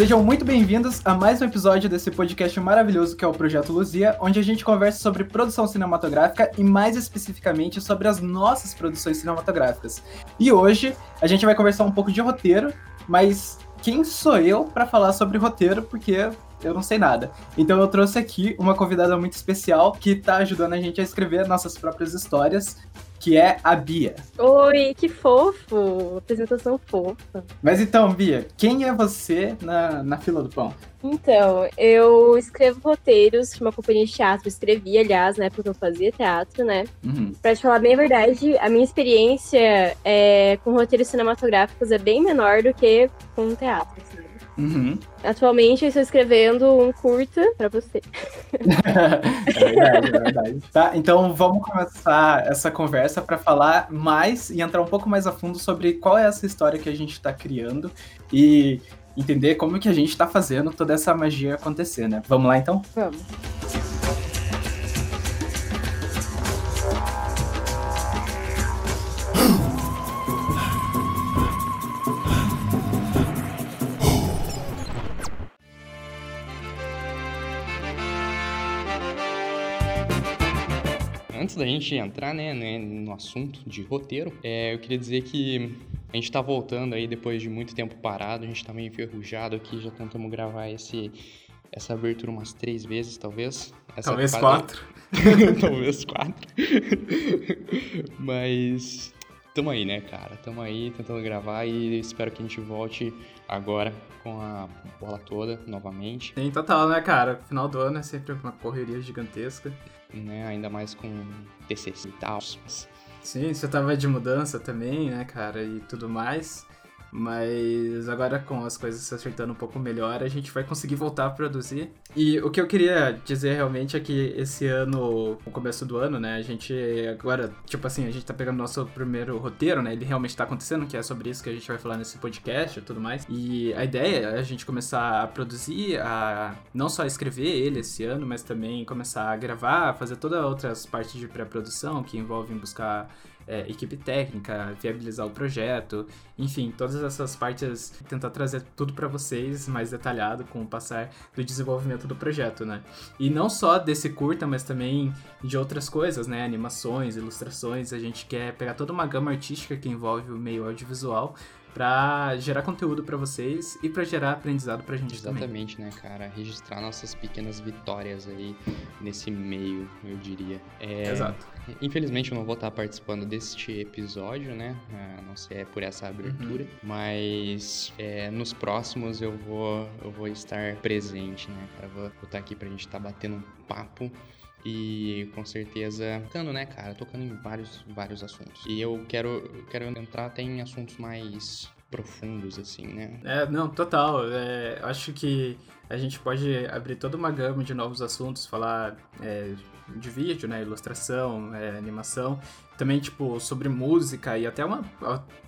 Sejam muito bem-vindos a mais um episódio desse podcast maravilhoso que é o Projeto Luzia, onde a gente conversa sobre produção cinematográfica e mais especificamente sobre as nossas produções cinematográficas. E hoje a gente vai conversar um pouco de roteiro, mas quem sou eu para falar sobre roteiro? Porque eu não sei nada. Então eu trouxe aqui uma convidada muito especial que está ajudando a gente a escrever nossas próprias histórias que é a Bia. Oi, que fofo! Apresentação fofa. Mas então, Bia, quem é você na, na fila do pão? Então, eu escrevo roteiros de uma companhia de teatro, escrevi, aliás, né, porque eu fazia teatro, né? Uhum. Pra te falar bem a verdade, a minha experiência é, com roteiros cinematográficos é bem menor do que com teatro, assim. Uhum. Atualmente eu estou escrevendo um curta para você. é verdade, é verdade. Tá, então vamos começar essa conversa para falar mais e entrar um pouco mais a fundo sobre qual é essa história que a gente está criando e entender como que a gente está fazendo toda essa magia acontecer, né? Vamos lá então? Vamos. Da gente entrar né, né, no assunto de roteiro, é, eu queria dizer que a gente está voltando aí depois de muito tempo parado, a gente está meio enferrujado aqui, já tentamos gravar esse, essa abertura umas três vezes, talvez. Essa talvez quatro. talvez quatro. Mas tamo aí, né, cara? Tamo aí tentando gravar e espero que a gente volte agora com a bola toda novamente. Sim, total, né, cara? Final do ano é sempre uma correria gigantesca né? Ainda mais com TCC e tal. Sim, você tava de mudança também, né, cara, e tudo mais. Mas agora com as coisas se acertando um pouco melhor, a gente vai conseguir voltar a produzir. E o que eu queria dizer realmente é que esse ano, no começo do ano, né, a gente agora, tipo assim, a gente tá pegando nosso primeiro roteiro, né, ele realmente tá acontecendo, que é sobre isso que a gente vai falar nesse podcast e tudo mais. E a ideia é a gente começar a produzir, a não só escrever ele esse ano, mas também começar a gravar, fazer todas outras partes de pré-produção que envolvem buscar é, equipe técnica, viabilizar o projeto, enfim, todas essas partes, tentar trazer tudo para vocês mais detalhado com o passar do desenvolvimento do projeto, né? E não só desse curta, mas também de outras coisas, né? Animações, ilustrações, a gente quer pegar toda uma gama artística que envolve o meio audiovisual para gerar conteúdo para vocês e para gerar aprendizado pra gente Exatamente, também. né, cara? Registrar nossas pequenas vitórias aí nesse meio, eu diria. É... Exato. Infelizmente eu não vou estar participando deste episódio, né? A não ser por essa abertura, uhum. mas é, nos próximos eu vou, eu vou estar presente, né, cara? Vou, vou estar aqui pra gente estar batendo um papo e com certeza tocando, né, cara, tocando em vários, vários assuntos. E eu quero, quero entrar até em assuntos mais profundos, assim, né? É, não, total. É, acho que a gente pode abrir toda uma gama de novos assuntos, falar é, de vídeo, né, ilustração, é, animação, também, tipo, sobre música e até uma,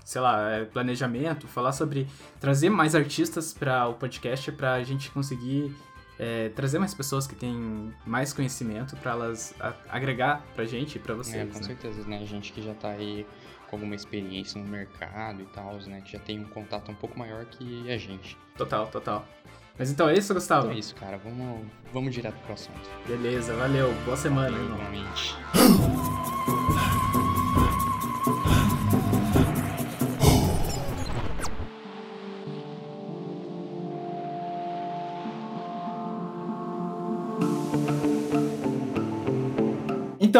sei lá, é, planejamento, falar sobre trazer mais artistas para o podcast para a gente conseguir é, trazer mais pessoas que têm mais conhecimento para elas a, agregar pra gente e pra vocês. É, com né? certeza, né? Gente que já tá aí com alguma experiência no mercado e tal, né? Que já tem um contato um pouco maior que a gente. Total, total. Mas então é isso, Gustavo? Então é isso, cara. Vamos, vamos direto pro assunto. Beleza, valeu. Boa semana, valeu, Igualmente.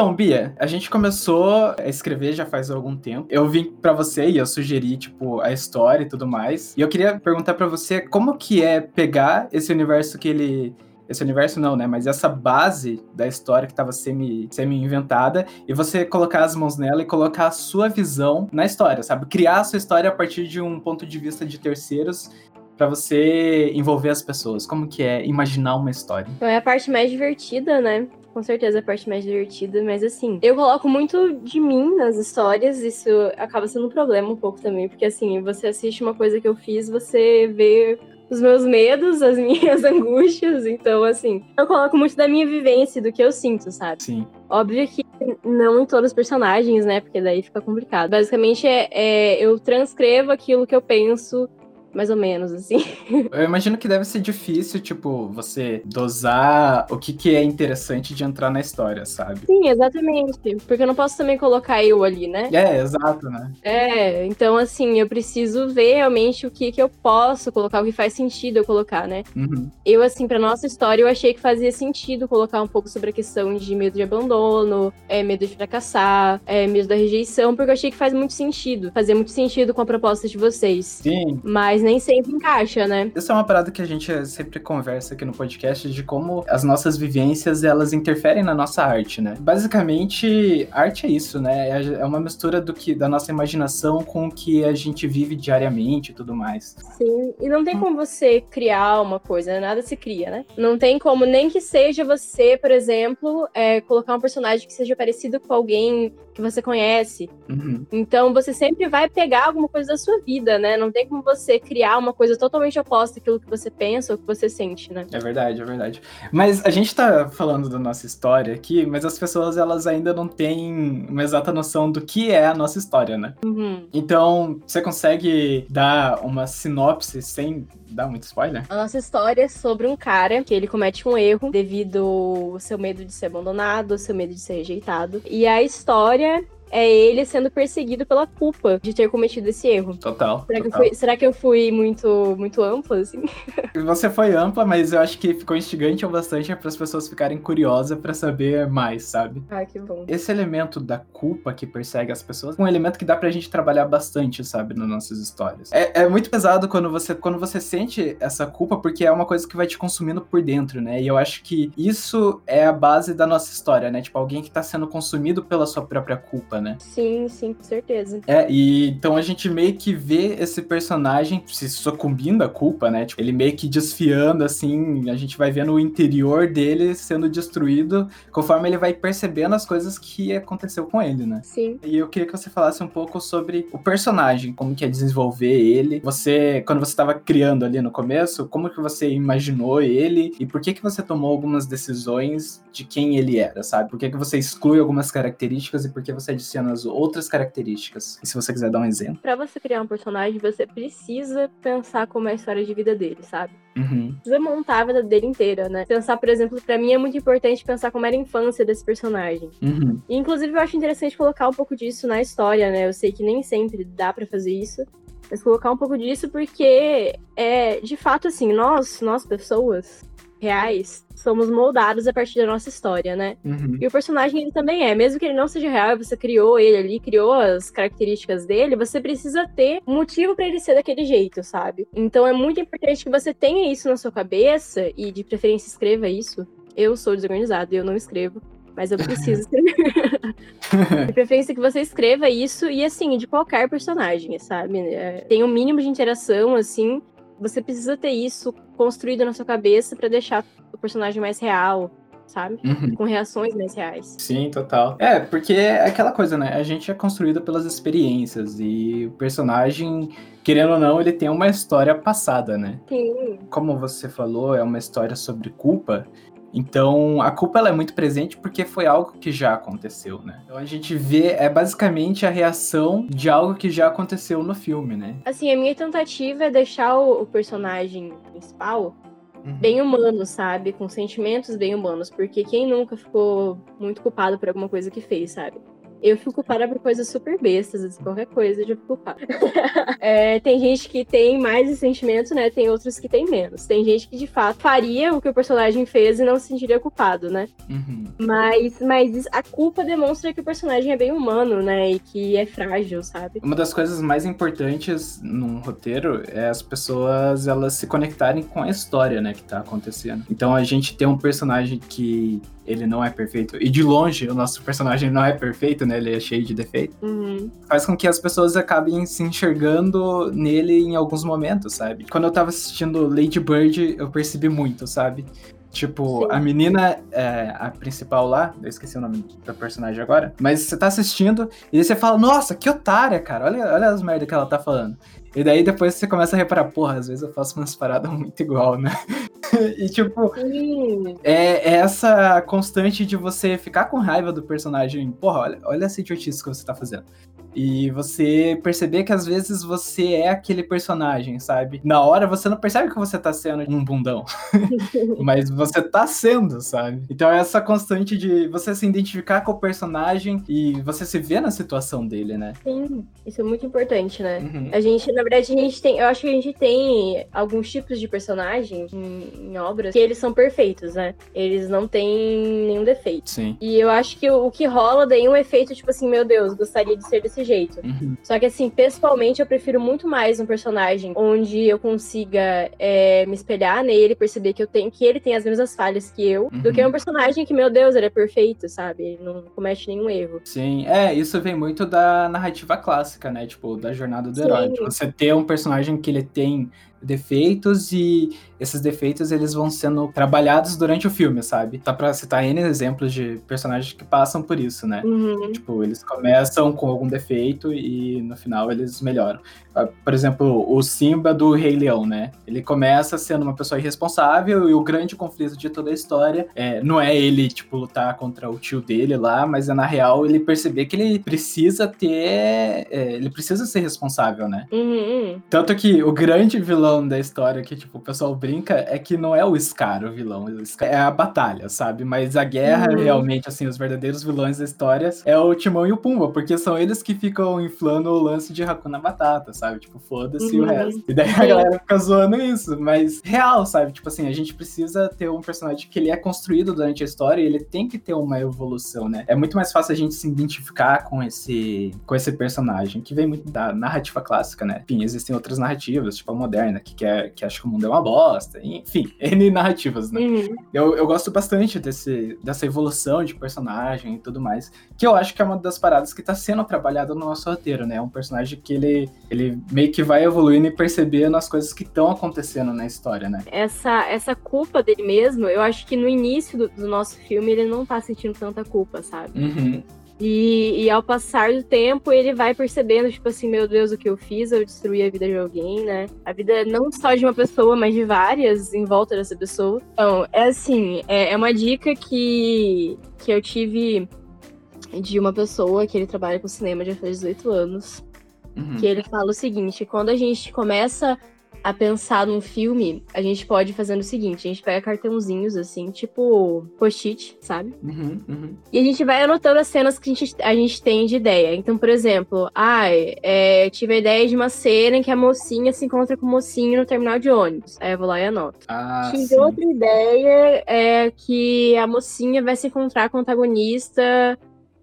Então, Bia, a gente começou a escrever já faz algum tempo. Eu vim para você e eu sugeri, tipo, a história e tudo mais. E eu queria perguntar para você como que é pegar esse universo que ele esse universo não, né? Mas essa base da história que estava semi, semi-inventada e você colocar as mãos nela e colocar a sua visão na história, sabe? Criar a sua história a partir de um ponto de vista de terceiros para você envolver as pessoas. Como que é imaginar uma história? Então é a parte mais divertida, né? Com certeza a parte mais divertida, mas assim, eu coloco muito de mim nas histórias, isso acaba sendo um problema um pouco também, porque assim, você assiste uma coisa que eu fiz, você vê os meus medos, as minhas angústias, então assim, eu coloco muito da minha vivência, do que eu sinto, sabe? Sim. Óbvio que não em todos os personagens, né? Porque daí fica complicado. Basicamente é, é eu transcrevo aquilo que eu penso mais ou menos, assim. Eu imagino que deve ser difícil, tipo, você dosar o que, que é interessante de entrar na história, sabe? Sim, exatamente. Porque eu não posso também colocar eu ali, né? É, exato, né? É, então assim, eu preciso ver realmente o que, que eu posso colocar, o que faz sentido eu colocar, né? Uhum. Eu, assim, pra nossa história, eu achei que fazia sentido colocar um pouco sobre a questão de medo de abandono, é, medo de fracassar, é, medo da rejeição, porque eu achei que faz muito sentido. Fazia muito sentido com a proposta de vocês. Sim. Mas nem sempre encaixa, né? Isso é uma parada que a gente sempre conversa aqui no podcast de como as nossas vivências elas interferem na nossa arte, né? Basicamente, arte é isso, né? É, é uma mistura do que da nossa imaginação com o que a gente vive diariamente e tudo mais. Sim, e não tem como você criar uma coisa, né? nada se cria, né? Não tem como nem que seja você, por exemplo, é, colocar um personagem que seja parecido com alguém que você conhece. Uhum. Então você sempre vai pegar alguma coisa da sua vida, né? Não tem como você criar uma coisa totalmente oposta àquilo que você pensa ou que você sente, né? É verdade, é verdade. Mas a gente tá falando da nossa história aqui, mas as pessoas elas ainda não têm uma exata noção do que é a nossa história, né? Uhum. Então, você consegue dar uma sinopse sem dar muito spoiler? A nossa história é sobre um cara que ele comete um erro devido ao seu medo de ser abandonado, ao seu medo de ser rejeitado. E a história é ele sendo perseguido pela culpa de ter cometido esse erro. Total. Será, total. Que, eu fui, será que eu fui muito, muito ampla, assim? Você foi ampla, mas eu acho que ficou instigante o bastante para as pessoas ficarem curiosas para saber mais, sabe? Ah, que bom. Esse elemento da culpa que persegue as pessoas é um elemento que dá pra gente trabalhar bastante, sabe, nas nossas histórias. É, é muito pesado quando você, quando você sente essa culpa, porque é uma coisa que vai te consumindo por dentro, né? E eu acho que isso é a base da nossa história, né? Tipo, alguém que tá sendo consumido pela sua própria culpa, né? Sim, sim, com certeza. É, e então a gente meio que vê esse personagem se sucumbindo à culpa, né? Tipo, ele meio que desfiando, assim, a gente vai vendo o interior dele sendo destruído conforme ele vai percebendo as coisas que aconteceu com ele, né? Sim. E eu queria que você falasse um pouco sobre o personagem, como que é desenvolver ele. Você, quando você estava criando ali no começo, como que você imaginou ele e por que que você tomou algumas decisões de quem ele era, sabe? Por que que você exclui algumas características e por que você adiciona as outras características. E se você quiser dar um exemplo. Pra você criar um personagem, você precisa pensar como é a história de vida dele, sabe? Uhum. Precisa montar a vida dele inteira, né? Pensar, por exemplo, pra mim é muito importante pensar como era a infância desse personagem. Uhum. E, inclusive, eu acho interessante colocar um pouco disso na história, né? Eu sei que nem sempre dá pra fazer isso. Mas colocar um pouco disso porque é, de fato, assim, nós, nós pessoas reais, somos moldados a partir da nossa história, né? Uhum. E o personagem ele também é, mesmo que ele não seja real, você criou ele ali, criou as características dele, você precisa ter um motivo para ele ser daquele jeito, sabe? Então é muito importante que você tenha isso na sua cabeça e de preferência escreva isso. Eu sou desorganizada, eu não escrevo. Mas eu preciso escrever. de preferência que você escreva isso e assim, de qualquer personagem, sabe? É, tem um mínimo de interação, assim. Você precisa ter isso construído na sua cabeça para deixar o personagem mais real, sabe? Uhum. Com reações mais reais. Sim, total. É, porque é aquela coisa, né? A gente é construído pelas experiências e o personagem, querendo ou não, ele tem uma história passada, né? Sim. Como você falou, é uma história sobre culpa. Então, a culpa ela é muito presente porque foi algo que já aconteceu, né? Então a gente vê é basicamente a reação de algo que já aconteceu no filme, né? Assim, a minha tentativa é deixar o, o personagem principal Uhum. bem humano, sabe? Com sentimentos bem humanos. Porque quem nunca ficou muito culpado por alguma coisa que fez, sabe? Eu fico culpada por coisas super bestas, assim, qualquer coisa eu já fico culpada. É, tem gente que tem mais esse sentimento, né? Tem outros que tem menos. Tem gente que de fato faria o que o personagem fez e não se sentiria culpado, né? Uhum. Mas, mas a culpa demonstra que o personagem é bem humano, né? E que é frágil, sabe? Uma das coisas mais importantes num roteiro é as pessoas elas se conectarem com a história, né, que tá acontecendo. Então a gente tem um personagem que ele não é perfeito e de longe o nosso personagem não é perfeito, né? Ele é cheio de defeito. Uhum. Faz com que as pessoas acabem se enxergando nele em alguns momentos, sabe? Quando eu tava assistindo Lady Bird, eu percebi muito, sabe? Tipo, Sim. a menina, é, a principal lá, eu esqueci o nome da personagem agora, mas você tá assistindo e aí você fala, nossa, que otária, cara, olha, olha as merdas que ela tá falando. E daí depois você começa a reparar, porra, às vezes eu faço umas paradas muito igual, né? e tipo, Sim. é, é essa constante de você ficar com raiva do personagem, porra, olha, olha essa idiotice que você tá fazendo. E você perceber que às vezes você é aquele personagem, sabe? Na hora você não percebe que você tá sendo um bundão. Mas você tá sendo, sabe? Então é essa constante de você se identificar com o personagem e você se ver na situação dele, né? Sim, isso é muito importante, né? Uhum. A gente, na verdade, a gente tem. Eu acho que a gente tem alguns tipos de personagem em, em obras que eles são perfeitos, né? Eles não têm nenhum defeito. Sim. E eu acho que o, o que rola daí é um efeito, tipo assim, meu Deus, gostaria de ser desse jeito. Uhum. Só que assim, pessoalmente, eu prefiro muito mais um personagem onde eu consiga é, me espelhar nele, perceber que eu tenho que ele tem as mesmas falhas que eu, uhum. do que um personagem que, meu Deus, ele é perfeito, sabe? Ele não comete nenhum erro. Sim, é, isso vem muito da narrativa clássica, né? Tipo, da jornada do Sim. herói. Tipo, você ter um personagem que ele tem defeitos e esses defeitos eles vão sendo trabalhados durante o filme, sabe? Tá pra citar N exemplos de personagens que passam por isso, né? Uhum. Tipo, eles começam com algum defeito e no final eles melhoram. Ah, por exemplo, o Simba do Rei Leão, né? Ele começa sendo uma pessoa irresponsável e o grande conflito de toda a história é, não é ele, tipo, lutar contra o tio dele lá, mas é na real ele perceber que ele precisa ter. É, ele precisa ser responsável, né? Uhum. Tanto que o grande vilão da história que, tipo, o pessoal brinca brinca é que não é o Scar o vilão, o Scar é a batalha, sabe? Mas a guerra, uhum. realmente, assim, os verdadeiros vilões da história é o Timão e o Pumba, porque são eles que ficam inflando o lance de Hakuna Batata, sabe? Tipo, foda-se uhum. o resto. E daí a galera fica zoando isso, mas real, sabe? Tipo assim, a gente precisa ter um personagem que ele é construído durante a história e ele tem que ter uma evolução, né? É muito mais fácil a gente se identificar com esse, com esse personagem, que vem muito da narrativa clássica, né? Enfim, existem outras narrativas, tipo a moderna, que, quer, que acha que o mundo é uma bosta. Enfim, N narrativas, né? Uhum. Eu, eu gosto bastante desse, dessa evolução de personagem e tudo mais. Que eu acho que é uma das paradas que tá sendo trabalhada no nosso roteiro, né? É um personagem que ele, ele meio que vai evoluindo e percebendo as coisas que estão acontecendo na história, né? Essa, essa culpa dele mesmo, eu acho que no início do, do nosso filme ele não tá sentindo tanta culpa, sabe? Uhum. E, e, ao passar do tempo, ele vai percebendo, tipo assim, meu Deus, o que eu fiz? Eu destruí a vida de alguém, né? A vida não só de uma pessoa, mas de várias em volta dessa pessoa. Então, é assim, é, é uma dica que, que eu tive de uma pessoa que ele trabalha com cinema já faz 18 anos. Uhum. Que ele fala o seguinte: quando a gente começa a pensar num filme, a gente pode fazer o seguinte: a gente pega cartãozinhos, assim, tipo post-it, sabe? Uhum, uhum. E a gente vai anotando as cenas que a gente, a gente tem de ideia. Então, por exemplo, ai, é, tive a ideia de uma cena em que a mocinha se encontra com o mocinho no terminal de ônibus. Aí eu vou lá e anoto. Ah, tive sim. outra ideia é que a mocinha vai se encontrar com o antagonista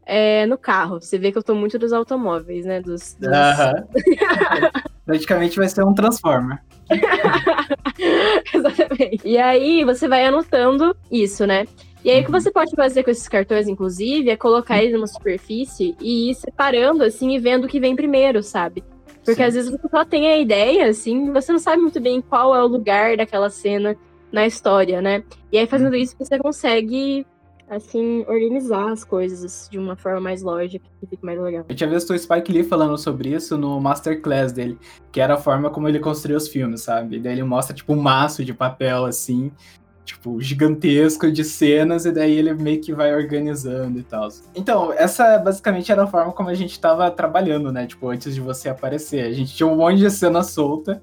é, no carro. Você vê que eu tô muito dos automóveis, né? Dos. dos... Praticamente vai ser um Transformer. Exatamente. E aí você vai anotando isso, né? E aí o que você pode fazer com esses cartões, inclusive, é colocar eles numa superfície e ir separando, assim, e vendo o que vem primeiro, sabe? Porque Sim. às vezes você só tem a ideia, assim, você não sabe muito bem qual é o lugar daquela cena na história, né? E aí fazendo uhum. isso você consegue assim, organizar as coisas de uma forma mais lógica, que fica mais legal. Eu tinha visto o Spike Lee falando sobre isso no Masterclass dele, que era a forma como ele construiu os filmes, sabe? E daí ele mostra, tipo, um maço de papel, assim, tipo, gigantesco de cenas, e daí ele meio que vai organizando e tal. Então, essa basicamente era a forma como a gente tava trabalhando, né? Tipo, antes de você aparecer. A gente tinha um monte de cena solta,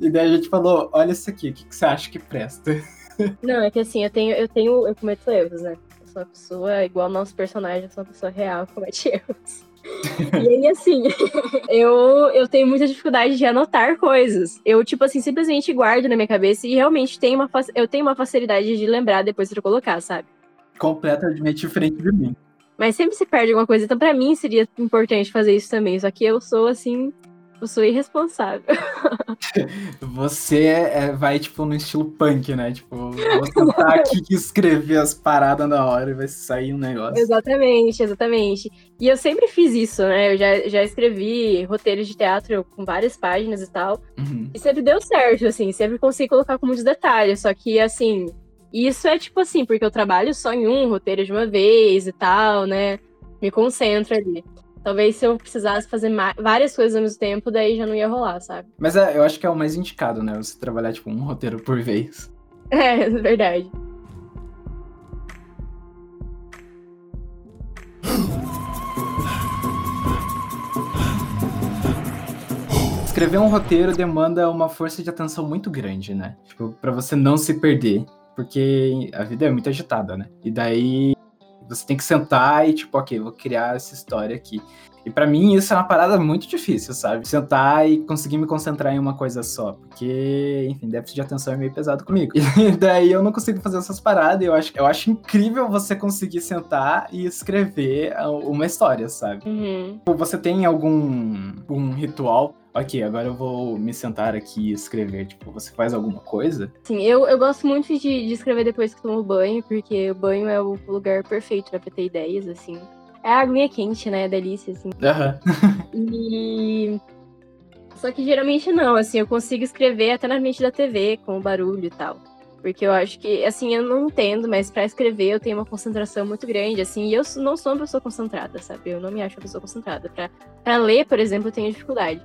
e daí a gente falou, olha isso aqui, o que, que você acha que presta? Não, é que assim, eu tenho, eu tenho, eu cometo erros, né? Sou uma pessoa igual nosso personagem, eu sou uma pessoa real, comete erros. e aí, assim, eu, eu tenho muita dificuldade de anotar coisas. Eu, tipo assim, simplesmente guardo na minha cabeça e realmente tenho uma, eu tenho uma facilidade de lembrar depois de eu colocar, sabe? Completamente diferente de mim. Mas sempre se perde alguma coisa, então para mim seria importante fazer isso também. Só que eu sou, assim, eu sou irresponsável. Você é, vai, tipo, no estilo punk, né? Tipo, você tá aqui que escrever as paradas na hora e vai sair um negócio. Exatamente, exatamente. E eu sempre fiz isso, né? Eu já, já escrevi roteiros de teatro com várias páginas e tal. Uhum. E sempre deu certo, assim, sempre consegui colocar com muitos detalhes. Só que, assim, isso é tipo assim, porque eu trabalho só em um roteiro de uma vez e tal, né? Me concentro ali. Talvez se eu precisasse fazer várias coisas ao mesmo tempo, daí já não ia rolar, sabe? Mas é, eu acho que é o mais indicado, né? Você trabalhar, tipo, um roteiro por vez. É, verdade. escrever um roteiro demanda uma força de atenção muito grande, né? Tipo, pra você não se perder. Porque a vida é muito agitada, né? E daí você tem que sentar e, tipo, ok, vou criar essa história aqui. E para mim isso é uma parada muito difícil, sabe? Sentar e conseguir me concentrar em uma coisa só. Porque, enfim, déficit de atenção é meio pesado comigo. E daí eu não consigo fazer essas paradas. E eu acho, eu acho incrível você conseguir sentar e escrever uma história, sabe? Uhum. Você tem algum um ritual ok, agora eu vou me sentar aqui e escrever. Tipo, você faz alguma coisa? Sim, eu, eu gosto muito de, de escrever depois que tomo banho, porque o banho é o lugar perfeito pra ter ideias, assim. É a aguinha quente, né? É delícia, assim. Uhum. e. Só que geralmente não, assim, eu consigo escrever até na mente da TV, com o barulho e tal. Porque eu acho que, assim, eu não entendo, mas para escrever eu tenho uma concentração muito grande, assim, e eu não sou uma pessoa concentrada, sabe? Eu não me acho uma pessoa concentrada. Pra ler, por exemplo, eu tenho dificuldade.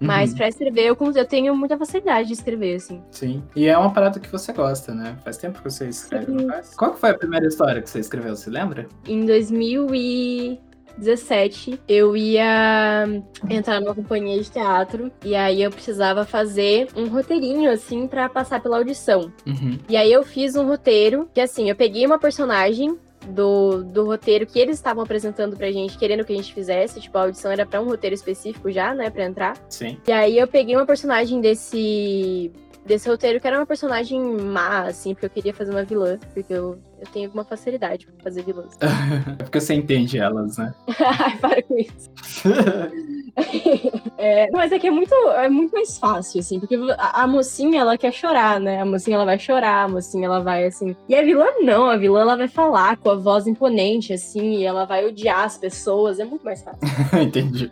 Mas uhum. pra escrever, eu, eu tenho muita facilidade de escrever, assim. Sim. E é uma parada que você gosta, né? Faz tempo que você escreve, não faz? Qual foi a primeira história que você escreveu, você lembra? Em 2017, eu ia entrar numa companhia de teatro e aí eu precisava fazer um roteirinho, assim, para passar pela audição. Uhum. E aí eu fiz um roteiro que, assim, eu peguei uma personagem do, do roteiro que eles estavam apresentando pra gente, querendo que a gente fizesse. Tipo, a audição era pra um roteiro específico já, né, pra entrar. Sim. E aí eu peguei uma personagem desse desse roteiro que era uma personagem má, assim, porque eu queria fazer uma vilã, porque eu, eu tenho alguma facilidade pra fazer vilãs. é porque você entende elas, né? Ai, para com isso. é, mas é que é muito, é muito mais fácil, assim, porque a, a, mocinha, ela quer chorar, né? A mocinha, ela vai chorar, a mocinha, ela vai, assim... E a vilã, não. A vilã, ela vai falar com a voz imponente, assim, e ela vai odiar as pessoas. É muito mais fácil. Entendi.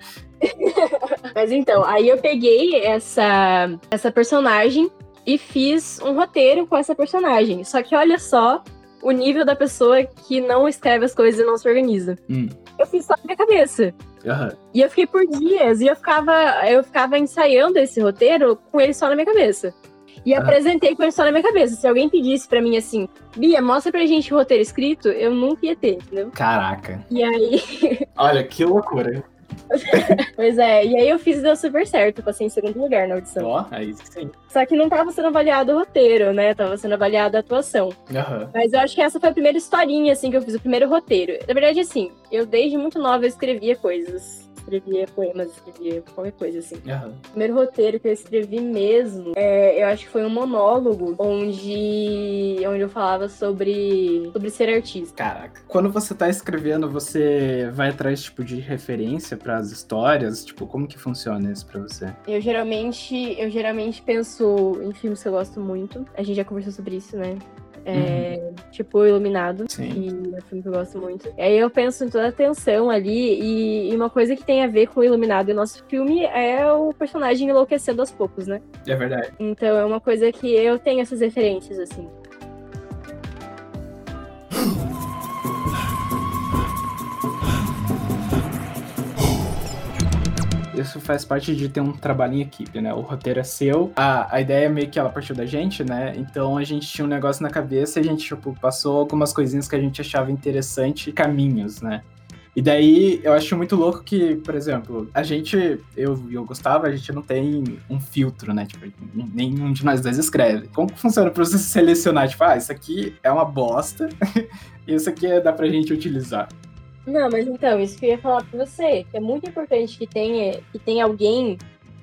Mas então, aí eu peguei essa, essa personagem e fiz um roteiro com essa personagem. Só que olha só o nível da pessoa que não escreve as coisas e não se organiza. Hum. Eu fiz só na minha cabeça. Uhum. E eu fiquei por dias, e eu ficava, eu ficava ensaiando esse roteiro com ele só na minha cabeça. E uhum. apresentei com ele só na minha cabeça. Se alguém pedisse para mim assim, Bia, mostra pra gente o roteiro escrito, eu nunca ia ter, entendeu? Caraca. E aí. Olha, que loucura. pois é, e aí eu fiz e deu super certo, passei em segundo lugar na audição. Ó, oh, aí sim. Só que não tava sendo avaliado o roteiro, né? Tava sendo avaliado a atuação. Uhum. Mas eu acho que essa foi a primeira historinha, assim, que eu fiz, o primeiro roteiro. Na verdade, assim, eu desde muito nova eu escrevia coisas escrevia poemas, escrevia qualquer coisa assim. Uhum. O primeiro roteiro que eu escrevi mesmo, é, eu acho que foi um monólogo onde, onde eu falava sobre, sobre ser artista. Caraca. Quando você tá escrevendo, você vai atrás tipo de referência para as histórias, tipo, como que funciona isso para você? Eu geralmente, eu geralmente penso em filmes que eu gosto muito. A gente já conversou sobre isso, né? É, uhum. Tipo, Iluminado, Sim. que é um filme que eu gosto muito. E aí eu penso em toda a tensão ali, e, e, uma coisa que tem a ver com o Iluminado e o nosso filme é o personagem enlouquecendo aos poucos, né? É verdade. Então é uma coisa que eu tenho essas referências, assim. Isso faz parte de ter um trabalho em equipe, né? O roteiro é seu, a, a ideia é meio que ela partiu da gente, né? Então a gente tinha um negócio na cabeça e a gente, tipo, passou algumas coisinhas que a gente achava interessante, caminhos, né? E daí eu acho muito louco que, por exemplo, a gente, eu e o Gustavo, a gente não tem um filtro, né? Tipo, nenhum de nós dois escreve. Como funciona pra você selecionar? Tipo, ah, isso aqui é uma bosta isso aqui dá pra gente utilizar. Não, mas então, isso que eu ia falar pra você, é muito importante que tenha, que tenha alguém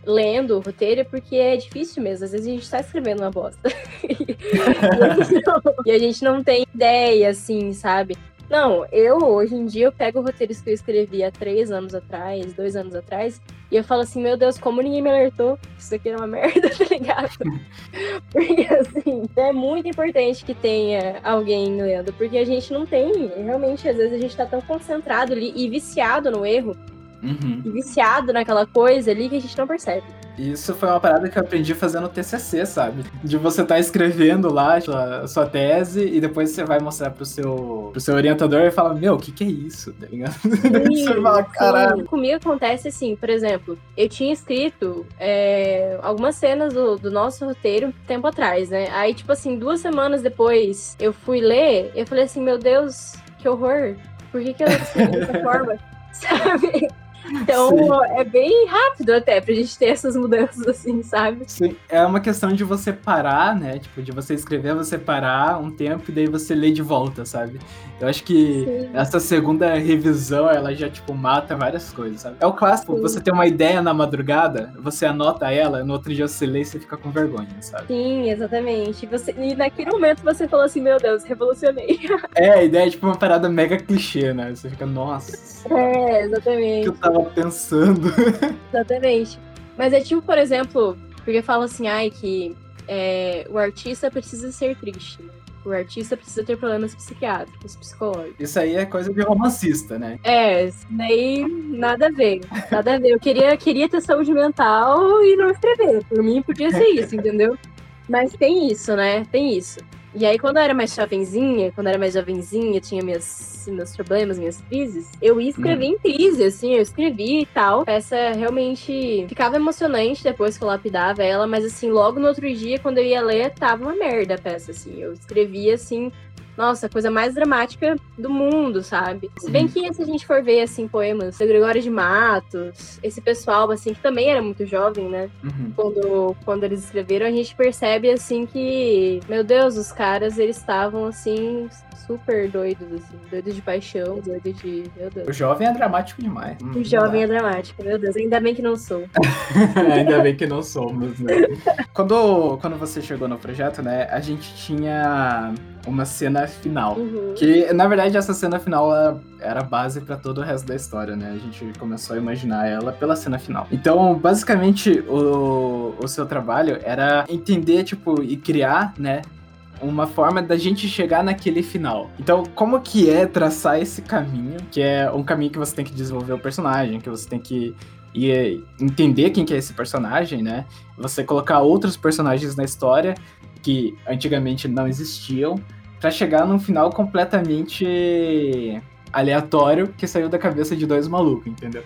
lendo o roteiro, porque é difícil mesmo. Às vezes a gente tá escrevendo uma bosta. e a gente não tem ideia, assim, sabe? Não, eu hoje em dia eu pego roteiros que eu escrevi há três anos atrás, dois anos atrás, e eu falo assim, meu Deus, como ninguém me alertou isso aqui é uma merda, tá ligado? porque assim, é muito importante que tenha alguém lendo, porque a gente não tem, realmente, às vezes a gente tá tão concentrado ali e viciado no erro, uhum. e viciado naquela coisa ali que a gente não percebe. Isso foi uma parada que eu aprendi fazendo TCC, sabe? De você estar tá escrevendo lá a sua, sua, tese e depois você vai mostrar pro seu, pro seu orientador e fala, meu, o que que é isso? Tá ligado? Sim, você fala, caralho. Comigo acontece assim, por exemplo, eu tinha escrito é, algumas cenas do, do nosso roteiro tempo atrás, né? Aí, tipo assim, duas semanas depois eu fui ler, eu falei assim, meu Deus, que horror. Por que que eu escrevi dessa forma? Sabe? Então Sim. é bem rápido até pra gente ter essas mudanças assim, sabe? Sim, é uma questão de você parar, né? Tipo, de você escrever, você parar um tempo e daí você lê de volta, sabe? Eu acho que Sim. essa segunda revisão, ela já, tipo, mata várias coisas, sabe? É o clássico, Sim. você tem uma ideia na madrugada, você anota ela, no outro dia você lê e você fica com vergonha, sabe? Sim, exatamente. Você, e naquele momento você falou assim, meu Deus, revolucionei. É, a ideia é tipo uma parada mega clichê, né? Você fica, nossa. É, exatamente. Que eu tava pensando. Exatamente. Mas é tipo, por exemplo, porque fala assim, ai, que é, o artista precisa ser triste. Né? O artista precisa ter problemas psiquiátricos, psicológicos. Isso aí é coisa de romancista, né? É, isso daí nada a ver. Nada a ver. Eu queria, queria ter saúde mental e não escrever. Por mim podia ser isso, entendeu? Mas tem isso, né? Tem isso. E aí, quando eu era mais jovenzinha, quando eu era mais jovenzinha, tinha minhas, meus problemas, minhas crises, eu ia escrever hum. em crise, assim, eu escrevi e tal. A peça realmente ficava emocionante depois que eu lapidava ela, mas assim, logo no outro dia, quando eu ia ler, tava uma merda a peça, assim. Eu escrevia, assim, nossa, a coisa mais dramática do mundo, sabe? Se bem que se a gente for ver, assim, poemas do Gregório de Matos, esse pessoal, assim, que também era muito jovem, né? Uhum. Quando, quando eles escreveram, a gente percebe, assim, que, meu Deus, os caras, eles estavam, assim, super doidos, assim, doidos de paixão, doidos de. Meu Deus. O jovem é dramático demais. O jovem é dramático, meu Deus. Ainda bem que não sou. Ainda bem que não somos, né? quando, quando você chegou no projeto, né, a gente tinha uma cena final. Uhum. Que, na verdade, essa cena final era base para todo o resto da história, né? A gente começou a imaginar ela pela cena final. Então, basicamente, o, o seu trabalho era entender, tipo, e criar, né? Uma forma da gente chegar naquele final. Então, como que é traçar esse caminho? Que é um caminho que você tem que desenvolver o personagem, que você tem que e entender quem que é esse personagem, né? Você colocar outros personagens na história que antigamente não existiam para chegar num final completamente aleatório que saiu da cabeça de dois malucos, entendeu?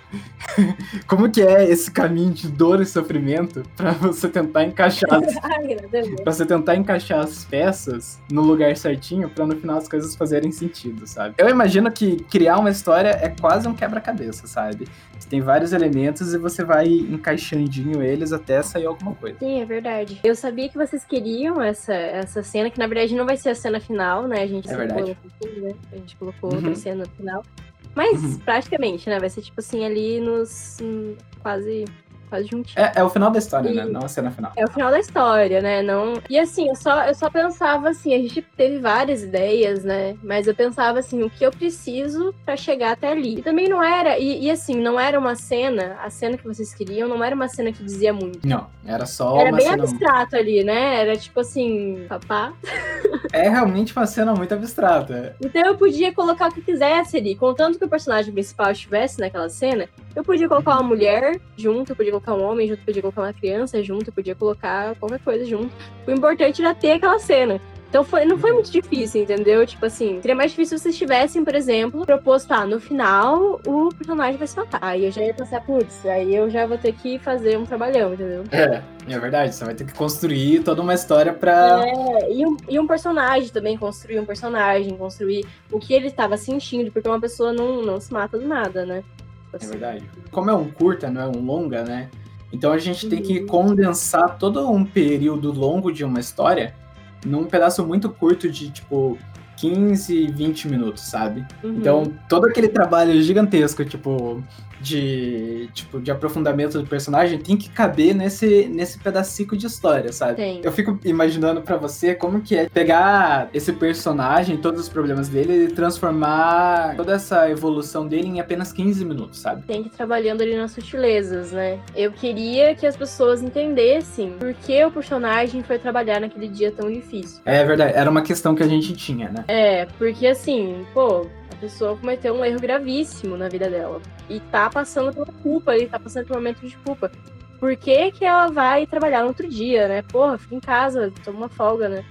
Como que é esse caminho de dor e sofrimento para você tentar encaixar as... para você tentar encaixar as peças no lugar certinho para no final as coisas fazerem sentido, sabe? Eu imagino que criar uma história é quase um quebra-cabeça, sabe? Você tem vários elementos e você vai encaixandinho eles até sair alguma coisa. Sim, é verdade. Eu sabia que vocês queriam essa, essa cena, que na verdade não vai ser a cena final, né? A gente é. Colocou, né? A gente colocou uhum. outra cena final. Mas uhum. praticamente, né? Vai ser tipo assim, ali nos. Hum, quase quase juntinho. É, é o final da história, né? e... né? Não a cena final. É o final da história, né? Não... E assim, eu só, eu só pensava assim, a gente teve várias ideias, né? Mas eu pensava assim, o que eu preciso para chegar até ali. E também não era, e, e, assim, não era uma cena, a cena que vocês queriam, não era uma cena que dizia muito. Não, era só Era bem cena... abstrato ali, né? Era tipo assim, papá. É realmente uma cena muito abstrata. Então eu podia colocar o que quisesse ali, contanto que o personagem principal estivesse naquela cena, eu podia colocar uma mulher junto, eu podia colocar um homem junto, podia colocar uma criança junto, podia colocar qualquer coisa junto. O importante era ter aquela cena. Então foi, não foi muito difícil, entendeu? Tipo assim, seria mais difícil se vocês tivessem, por exemplo, proposto, ah, no final o personagem vai se matar. Aí eu já ia pensar, putz, aí eu já vou ter que fazer um trabalhão, entendeu? É, é verdade, você vai ter que construir toda uma história pra. É, e um, e um personagem também, construir um personagem, construir o que ele estava sentindo, porque uma pessoa não, não se mata do nada, né? Tipo assim. É verdade. Como é um curta, não é um longa, né? Então a gente uhum. tem que uhum. condensar todo um período longo de uma história num pedaço muito curto de, tipo, 15, 20 minutos, sabe? Uhum. Então, todo aquele trabalho gigantesco, tipo, de tipo de aprofundamento do personagem tem que caber nesse nesse pedacinho de história, sabe? Tem. Eu fico imaginando para você como que é pegar esse personagem, todos os problemas dele e transformar toda essa evolução dele em apenas 15 minutos, sabe? Tem que ir trabalhando ali nas sutilezas, né? Eu queria que as pessoas entendessem por que o personagem foi trabalhar naquele dia tão difícil. É verdade, era uma questão que a gente tinha, né? É, porque assim, pô, pessoa cometeu um erro gravíssimo na vida dela. E tá passando por culpa, ele tá passando por um momento de culpa. Por que, que ela vai trabalhar no outro dia, né? Porra, fica em casa, toma uma folga, né?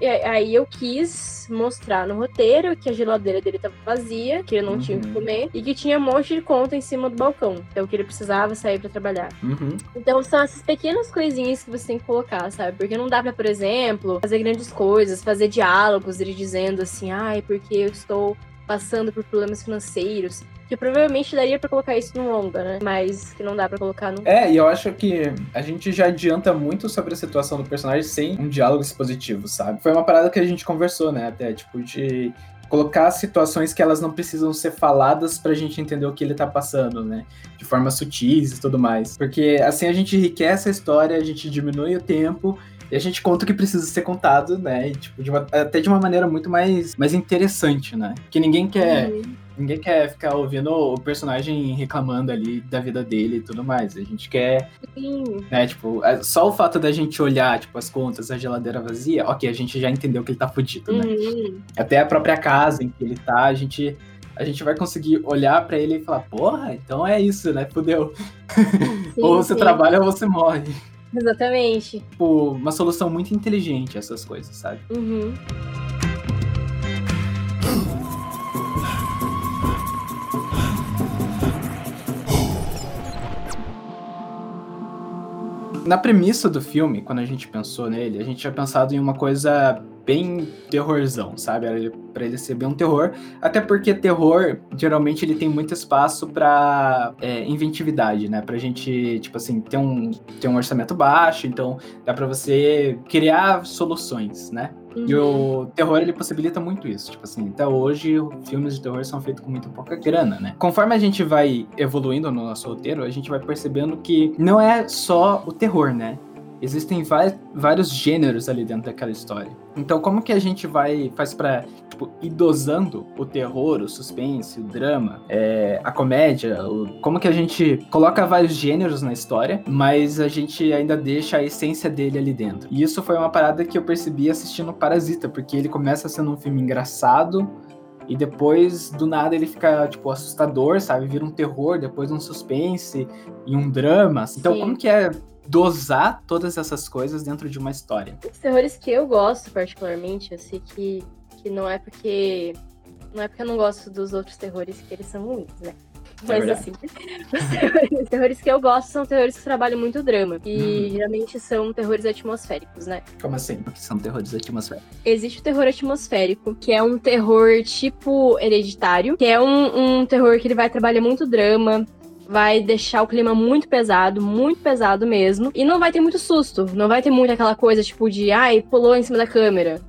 E aí eu quis mostrar no roteiro que a geladeira dele tava vazia, que ele não uhum. tinha o que comer, e que tinha um monte de conta em cima do balcão. Então que ele precisava sair para trabalhar. Uhum. Então são essas pequenas coisinhas que você tem que colocar, sabe? Porque não dá pra, por exemplo, fazer grandes coisas, fazer diálogos, ele dizendo assim, ai, porque eu estou passando por problemas financeiros. Que provavelmente daria pra colocar isso no longa, né? Mas que não dá pra colocar no. É, e eu acho que a gente já adianta muito sobre a situação do personagem sem um diálogo expositivo, sabe? Foi uma parada que a gente conversou, né? Até, tipo, de colocar situações que elas não precisam ser faladas pra gente entender o que ele tá passando, né? De forma sutis e tudo mais. Porque assim a gente enriquece a história, a gente diminui o tempo e a gente conta o que precisa ser contado, né? E, tipo, de uma, até de uma maneira muito mais, mais interessante, né? Que ninguém quer. Uhum. Ninguém quer ficar ouvindo o personagem reclamando ali da vida dele e tudo mais. A gente quer. Sim. Né, tipo, é, só o fato da gente olhar, tipo, as contas, a geladeira vazia, ok, a gente já entendeu que ele tá fudido, né? Uhum. Até a própria casa em que ele tá, a gente. A gente vai conseguir olhar para ele e falar, porra, então é isso, né? Fudeu. Sim, ou você sim. trabalha ou você morre. Exatamente. Tipo, uma solução muito inteligente essas coisas, sabe? Uhum. Na premissa do filme, quando a gente pensou nele, a gente tinha pensado em uma coisa bem terrorzão, sabe? Era para ele ser bem um terror, até porque terror geralmente ele tem muito espaço para é, inventividade, né? Pra gente, tipo assim, ter um, ter um orçamento baixo, então dá para você criar soluções, né? Uhum. E o uhum. terror, ele possibilita muito isso. Tipo assim, até hoje, filmes de terror são feitos com muito pouca grana, né? Conforme a gente vai evoluindo no nosso roteiro, a gente vai percebendo que não é só o terror, né? Existem vários gêneros ali dentro daquela história. Então, como que a gente vai faz para tipo, ir dosando o terror, o suspense, o drama, é, a comédia? O, como que a gente coloca vários gêneros na história, mas a gente ainda deixa a essência dele ali dentro? E isso foi uma parada que eu percebi assistindo Parasita, porque ele começa sendo um filme engraçado, e depois, do nada, ele fica, tipo, assustador, sabe? Vira um terror, depois um suspense e um drama. Então, Sim. como que é dosar todas essas coisas dentro de uma história. Os terrores que eu gosto particularmente, eu sei que, que não é porque. Não é porque eu não gosto dos outros terrores que eles são ruins, né? É Mas é assim, os terrores, os terrores, que eu gosto são terrores que trabalham muito drama. E hum. geralmente são terrores atmosféricos, né? Como assim? O que são terrores atmosféricos? Existe o terror atmosférico, que é um terror tipo hereditário, que é um, um terror que ele vai trabalhar muito drama, vai deixar o clima muito pesado, muito pesado mesmo. E não vai ter muito susto. Não vai ter muito aquela coisa tipo de, ai, pulou em cima da câmera.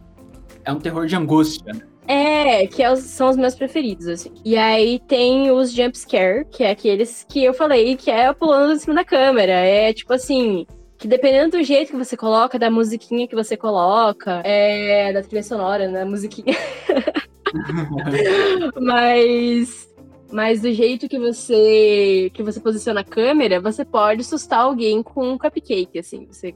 É um terror de angústia, né? É, que é são os meus preferidos, assim. E aí tem os jump scare, que é aqueles que eu falei, que é pulando em cima da câmera. É tipo assim, que dependendo do jeito que você coloca, da musiquinha que você coloca, é, da trilha sonora, né, musiquinha. Mas mas do jeito que você que você posiciona a câmera, você pode assustar alguém com um cupcake, assim. Você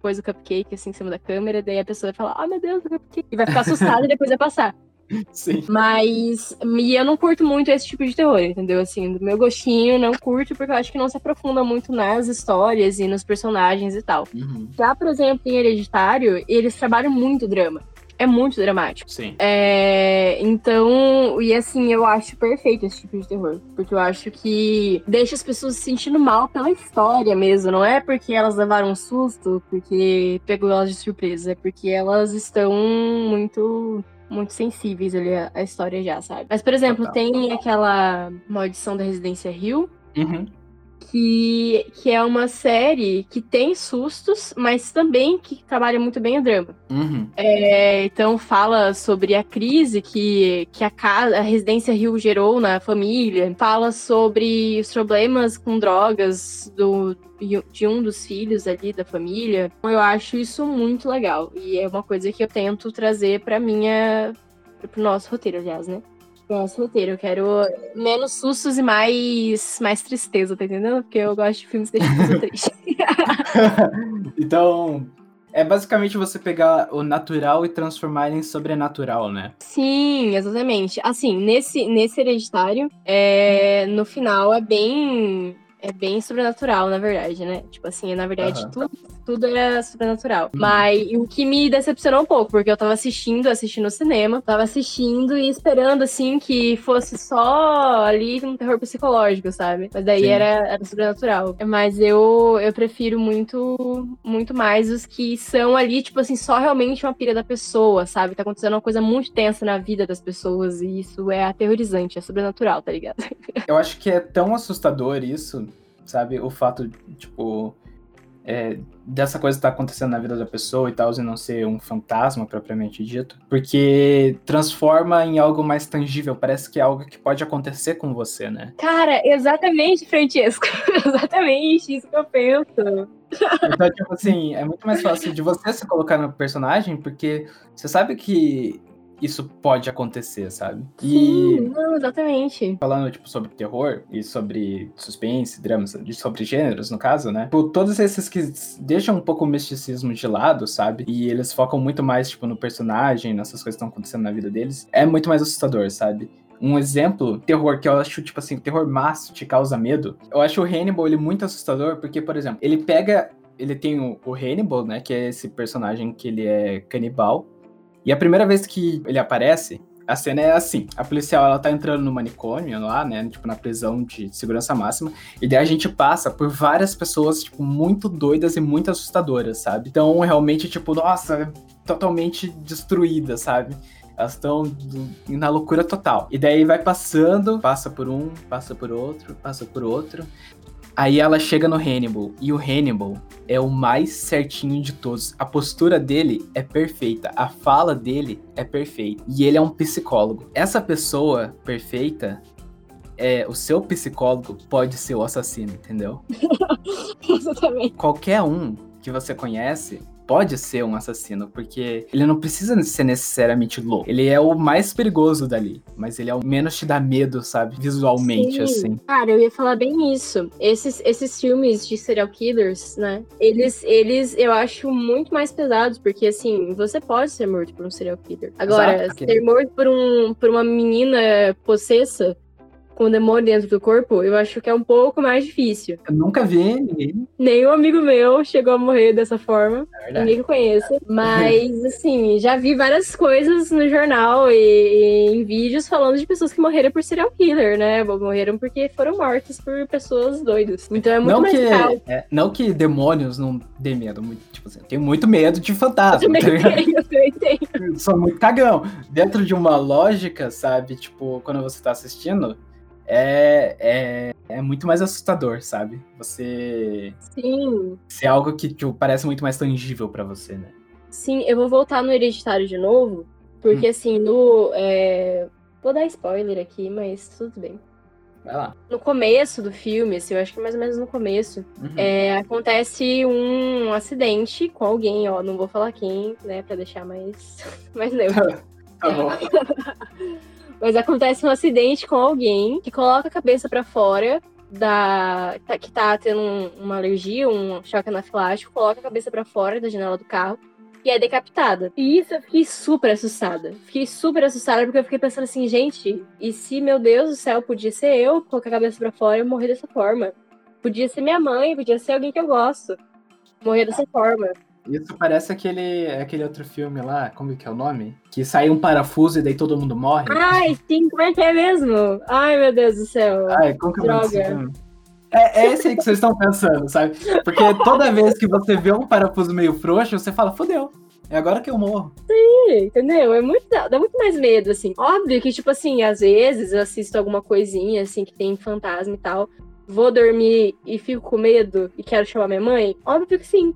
pôs o cupcake assim em cima da câmera, daí a pessoa vai falar, ah, meu Deus, o cupcake. E vai ficar assustada e depois vai passar. Sim. Mas e eu não curto muito esse tipo de terror, entendeu? Assim, do meu gostinho, não curto, porque eu acho que não se aprofunda muito nas histórias e nos personagens e tal. Uhum. Já, por exemplo, em Hereditário, eles trabalham muito drama é muito dramático. Sim. É, então, e assim, eu acho perfeito esse tipo de terror. Porque eu acho que deixa as pessoas se sentindo mal pela história mesmo. Não é porque elas levaram um susto, porque pegou elas de surpresa. É porque elas estão muito muito sensíveis ali à história já, sabe? Mas, por exemplo, Total. tem aquela maldição da Residência Rio. Uhum que, que é uma série que tem sustos, mas também que trabalha muito bem o drama. Uhum. É, então fala sobre a crise que, que a, casa, a residência Rio gerou na família, fala sobre os problemas com drogas do, de um dos filhos ali da família. Eu acho isso muito legal e é uma coisa que eu tento trazer para minha pro nosso roteiro, aliás, né? Nossa, roteiro. Eu quero menos sustos e mais, mais tristeza, tá entendendo? Porque eu gosto de filmes que deixam triste. então, é basicamente você pegar o natural e transformar em sobrenatural, né? Sim, exatamente. Assim, nesse, nesse hereditário, é, no final é bem. É bem sobrenatural, na verdade, né? Tipo assim, na verdade, uhum. tudo, tudo era sobrenatural. Uhum. Mas o que me decepcionou um pouco, porque eu tava assistindo, assistindo no cinema, tava assistindo e esperando, assim, que fosse só ali um terror psicológico, sabe? Mas daí era, era sobrenatural. Mas eu, eu prefiro muito, muito mais os que são ali, tipo assim, só realmente uma pira da pessoa, sabe? Tá acontecendo uma coisa muito tensa na vida das pessoas e isso é aterrorizante, é sobrenatural, tá ligado? Eu acho que é tão assustador isso, sabe? O fato, tipo, é, dessa coisa estar tá acontecendo na vida da pessoa e tal, e não ser um fantasma propriamente dito, porque transforma em algo mais tangível, parece que é algo que pode acontecer com você, né? Cara, exatamente, Francesco. exatamente isso que eu penso. Então, tipo assim, é muito mais fácil de você se colocar no personagem, porque você sabe que isso pode acontecer, sabe? E Sim, não, exatamente. Falando, tipo, sobre terror e sobre suspense, dramas, sobre gêneros, no caso, né? Tipo, todos esses que deixam um pouco o misticismo de lado, sabe? E eles focam muito mais, tipo, no personagem, nessas coisas que estão acontecendo na vida deles, é muito mais assustador, sabe? Um exemplo, terror, que eu acho, tipo assim, terror massa, te causa medo. Eu acho o Hannibal, ele muito assustador, porque, por exemplo, ele pega... Ele tem o, o Hannibal, né? Que é esse personagem que ele é canibal. E a primeira vez que ele aparece, a cena é assim: a policial ela tá entrando no manicômio lá, né? Tipo, na prisão de segurança máxima. E daí a gente passa por várias pessoas, tipo, muito doidas e muito assustadoras, sabe? Então, realmente, tipo, nossa, totalmente destruída, sabe? Elas estão na loucura total. E daí vai passando, passa por um, passa por outro, passa por outro. Aí ela chega no Hannibal e o Hannibal é o mais certinho de todos. A postura dele é perfeita, a fala dele é perfeita e ele é um psicólogo. Essa pessoa perfeita é o seu psicólogo pode ser o assassino, entendeu? Exatamente. Qualquer um que você conhece pode ser um assassino, porque ele não precisa ser necessariamente louco. Ele é o mais perigoso dali, mas ele é o menos te dá medo, sabe? Visualmente, Sim. assim. Cara, eu ia falar bem isso. Esses, esses filmes de serial killers, né? Eles, eles eu acho muito mais pesados, porque assim, você pode ser morto por um serial killer. Agora, Exato, ser morto por, um, por uma menina possessa com o demônio dentro do corpo, eu acho que é um pouco mais difícil. Eu nunca vi ninguém. Nenhum amigo meu chegou a morrer dessa forma. É ninguém que conheça. Mas, assim, já vi várias coisas no jornal e, e, em vídeos falando de pessoas que morreram por serial killer, né? Morreram porque foram mortas por pessoas doidas. Então é muito não mais que, é, Não que demônios não dê medo. Muito, tipo assim, eu tenho muito medo de fantasma. Eu também tá tenho, eu também tenho. Sou muito cagão. Dentro de uma lógica, sabe? Tipo, quando você tá assistindo, é, é, é muito mais assustador, sabe? Você. Sim. É algo que tipo, parece muito mais tangível para você, né? Sim, eu vou voltar no Hereditário de novo, porque hum. assim, no. É... Vou dar spoiler aqui, mas tudo bem. Vai lá. No começo do filme, assim, eu acho que mais ou menos no começo, uhum. é, acontece um acidente com alguém, ó. Não vou falar quem, né, pra deixar mais, mais neutro. tá bom. Mas acontece um acidente com alguém que coloca a cabeça para fora da tá, que tá tendo um, uma alergia, um choque anafilático, coloca a cabeça para fora da janela do carro e é decapitada. E isso eu fiquei super assustada. Fiquei super assustada porque eu fiquei pensando assim, gente, e se, meu Deus do céu, podia ser eu colocar a cabeça para fora e morrer dessa forma? Podia ser minha mãe, podia ser alguém que eu gosto. Morrer dessa forma. Isso parece aquele, aquele outro filme lá, como que é o nome? Que sai um parafuso e daí todo mundo morre. Ai, sim, como é que é mesmo? Ai, meu Deus do céu. Ai, como que é nome é, é esse aí que vocês estão pensando, sabe? Porque toda vez que você vê um parafuso meio frouxo, você fala, fodeu. É agora que eu morro. Sim, entendeu? É muito, dá muito mais medo, assim. Óbvio que, tipo assim, às vezes eu assisto alguma coisinha, assim, que tem fantasma e tal. Vou dormir e fico com medo e quero chamar minha mãe? Óbvio que sim.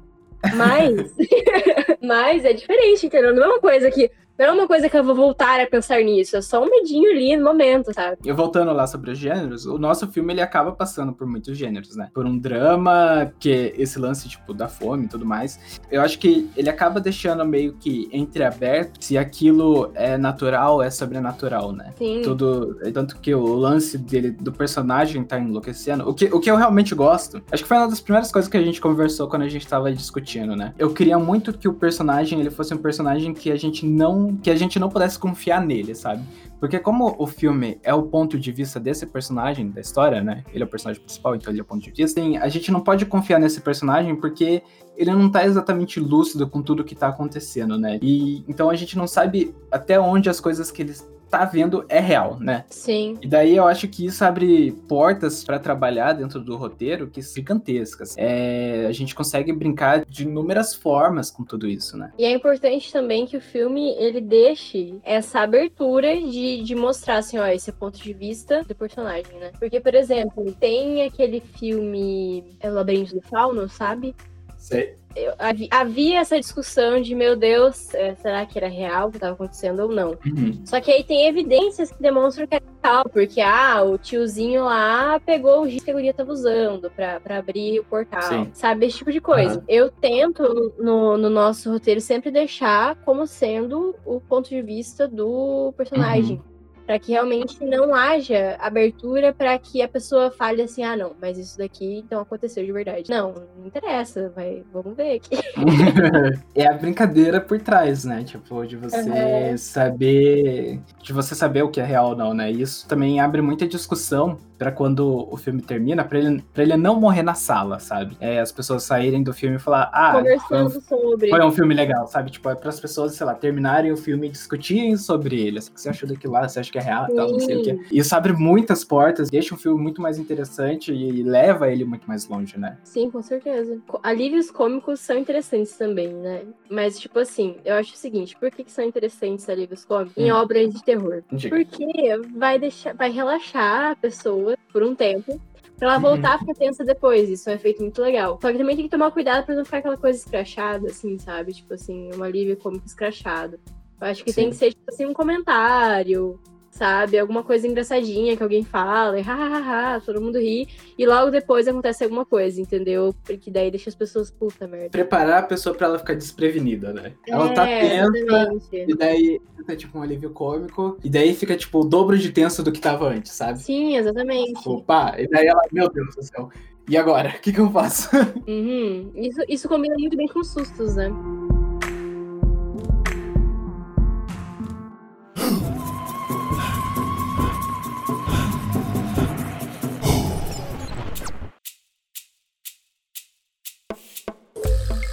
Mas, mas é diferente, entendeu? Não é uma coisa que não é uma coisa que eu vou voltar a pensar nisso, é só um medinho ali no momento, sabe? E voltando lá sobre os gêneros, o nosso filme ele acaba passando por muitos gêneros, né? Por um drama, que esse lance, tipo, da fome e tudo mais. Eu acho que ele acaba deixando meio que entreaberto se aquilo é natural, é sobrenatural, né? Sim. Tudo, tanto que o lance dele, do personagem tá enlouquecendo. O que, o que eu realmente gosto, acho que foi uma das primeiras coisas que a gente conversou quando a gente tava discutindo, né? Eu queria muito que o personagem, ele fosse um personagem que a gente não que a gente não pudesse confiar nele, sabe? Porque como o filme é o ponto de vista desse personagem da história, né? Ele é o personagem principal, então ele é o ponto de vista. Assim, a gente não pode confiar nesse personagem porque ele não tá exatamente lúcido com tudo que tá acontecendo, né? E então a gente não sabe até onde as coisas que ele tá vendo é real, né? Sim. E daí eu acho que isso abre portas para trabalhar dentro do roteiro que são gigantescas. É, a gente consegue brincar de inúmeras formas com tudo isso, né? E é importante também que o filme ele deixe essa abertura de, de mostrar assim, ó, esse é ponto de vista do personagem, né? Porque, por exemplo, tem aquele filme É o Labirinto do Fauno, sabe? Sei. Eu, havia essa discussão de, meu Deus, é, será que era real o que estava acontecendo ou não? Uhum. Só que aí tem evidências que demonstram que é real, porque ah, o tiozinho lá pegou o giz que a guria tava usando pra abrir o portal, Sim. sabe? Esse tipo de coisa. Uhum. Eu tento, no, no nosso roteiro, sempre deixar como sendo o ponto de vista do personagem. Uhum. Pra que realmente não haja abertura para que a pessoa fale assim, ah, não, mas isso daqui então aconteceu de verdade. Não, não interessa, vai, vamos ver aqui. é a brincadeira por trás, né? Tipo, de você Uhum. saber. De você saber o que é real ou não, né? E isso também abre muita discussão pra quando o filme termina, pra ele, pra ele não morrer na sala, sabe? É, as pessoas saírem do filme e falar, ah, foi um, Conversando sobre. foi um filme legal, sabe? Tipo, é pras pessoas, sei lá, terminarem o filme e discutirem sobre ele. O que você achou daquilo lá? Você acha que é real? Tal, não sei o. Sim. Isso abre muitas portas, deixa o filme muito mais interessante e leva ele muito mais longe, né? Sim, com certeza. Alívios cômicos são interessantes também, né? Mas, tipo assim, eu acho o seguinte, por que, que são interessantes alívios cômicos em Hum. obras de terror? Diga. Porque vai deixar, vai relaxar a pessoa por um tempo. Pra ela voltar a ficar tensa depois. Isso é um efeito muito legal. Só que também tem que tomar cuidado pra não ficar aquela coisa escrachada, assim, sabe? Tipo assim, um alívio cômico escrachado. Eu acho que tem Sim. que ser, tipo assim, um comentário, sabe? Alguma coisa engraçadinha que alguém fala, e hahaha, todo mundo ri. E logo depois acontece alguma coisa, entendeu? Porque daí deixa as pessoas puta merda. Preparar a pessoa pra ela ficar desprevenida, né? Ela tá É, tensa, exatamente. e daí fica tipo um alívio cômico, e daí fica tipo o dobro de tenso do que tava antes, sabe? Sim, exatamente. Tipo, pá, e daí ela, meu Deus do céu. E agora? O que, que eu faço? Uhum. Isso, isso combina muito bem com sustos, né?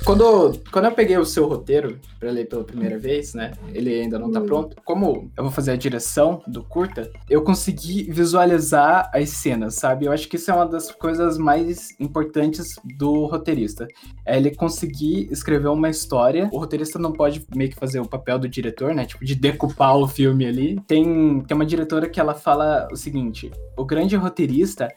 Quando, quando eu peguei o seu roteiro pra ler pela primeira vez, né? Ele ainda não tá Hum. pronto. Como eu vou fazer a direção do curta, eu consegui visualizar as cenas, sabe? Eu acho que isso é uma das coisas mais importantes do roteirista. É ele conseguir escrever uma história. O roteirista não pode meio que fazer o papel do diretor, né? Tipo, de decupar o filme ali. Tem, tem uma diretora que ela fala o seguinte: o grande roteirista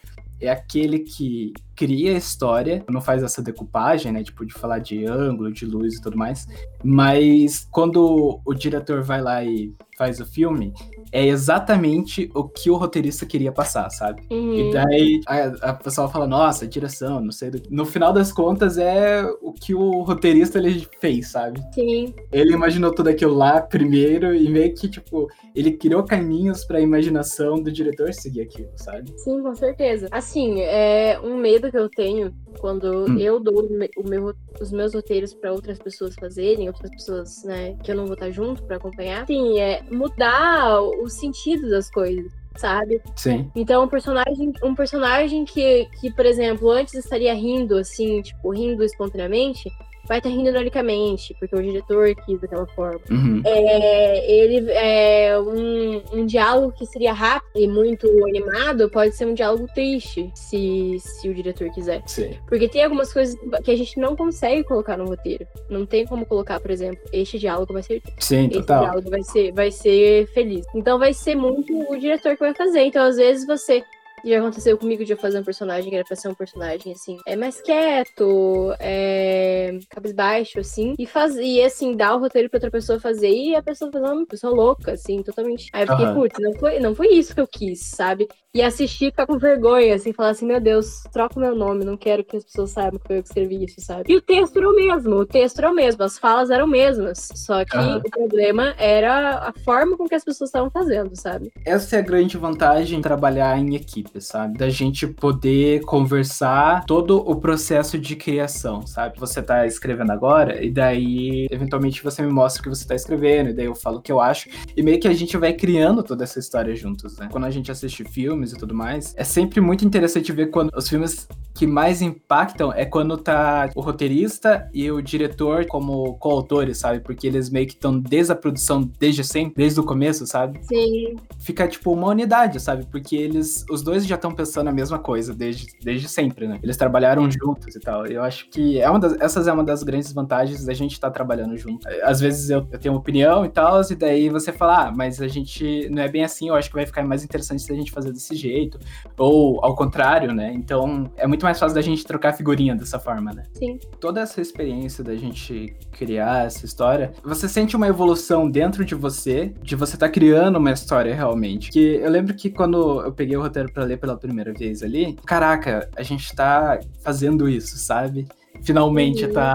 é aquele que cria a história, não faz essa decupagem, né? Tipo, de falar de ângulo, de luz e tudo mais. Mas quando o diretor vai lá e faz o filme, é exatamente o que o roteirista queria passar, sabe? Uhum. E daí a, a pessoa fala, nossa, direção, não sei. Do... No final das contas, é o que o roteirista ele fez, sabe? Sim, Ele imaginou tudo aquilo lá primeiro e meio que, tipo, ele criou caminhos pra imaginação do diretor seguir aquilo, sabe? sim, com certeza. Assim, é um medo que eu tenho quando Hum. eu dou o me- o meu- os meus roteiros pra outras pessoas fazerem, outras pessoas, né, que eu não vou estar junto pra acompanhar. Sim, é mudar o sentido das coisas. Sabe? Sim. Então, um personagem, um personagem que, que, por exemplo, antes estaria rindo, assim, tipo, rindo espontaneamente, vai estar rindo ironicamente, porque o diretor quis daquela forma. Uhum. É, ele é um, um diálogo que seria rápido e muito animado, pode ser um diálogo triste, se, se o diretor quiser. Sim. Porque tem algumas coisas que a gente não consegue colocar no roteiro. Não tem como colocar, por exemplo, este diálogo vai ser Sim, esse total. diálogo vai ser, vai ser feliz. Então vai ser muito o diretor que vai fazer. Então, às vezes, você. Já aconteceu comigo de eu fazer um personagem que era pra ser um personagem, assim, é mais quieto, é cabisbaixo, assim, e fazer, e assim, dar o roteiro pra outra pessoa fazer, e a pessoa fazer uma pessoa louca, assim, totalmente. Aí eu fiquei, Aham. putz, não foi, não foi isso que eu quis, sabe? E assistir ficar com vergonha, assim, falar assim, meu Deus, troca o meu nome, não quero que as pessoas saibam que foi eu que escrevi isso, sabe? E o texto era o mesmo, o texto era o mesmo, as falas eram mesmas, só que uhum. o problema era a forma com que as pessoas estavam fazendo, sabe? Essa é a grande vantagem de trabalhar em equipe, sabe? Da gente poder conversar todo o processo de criação, sabe? Você tá escrevendo agora, e daí, eventualmente, você me mostra o que você tá escrevendo, e daí eu falo o que eu acho, e meio que a gente vai criando toda essa história juntos, né? Quando a gente assiste filmes e tudo mais, é sempre muito interessante ver quando os filmes que mais impactam é quando tá o roteirista e o diretor como coautores, sabe? Porque eles meio que estão desde a produção, desde sempre, desde o começo, sabe? Sim. Fica tipo uma unidade, sabe? Porque eles, os dois já estão pensando a mesma coisa desde, desde sempre, né? Eles trabalharam juntos e tal. Eu acho que é uma das, essas é uma das grandes vantagens da gente estar tá trabalhando junto. Às vezes eu, eu tenho uma opinião e tal, e daí você fala, ah, mas a gente não é bem assim, eu acho que vai ficar mais interessante se a gente fazer desse jeito. Ou ao contrário, né? Então é muito mais fácil da gente trocar figurinha dessa forma, né? Sim. Toda essa experiência da gente criar essa história, você sente uma evolução dentro de você, de você estar tá criando uma história realmente. Que eu lembro que quando eu peguei o roteiro para ler pela primeira vez ali, caraca, a gente tá fazendo isso, sabe? Finalmente uhum. tá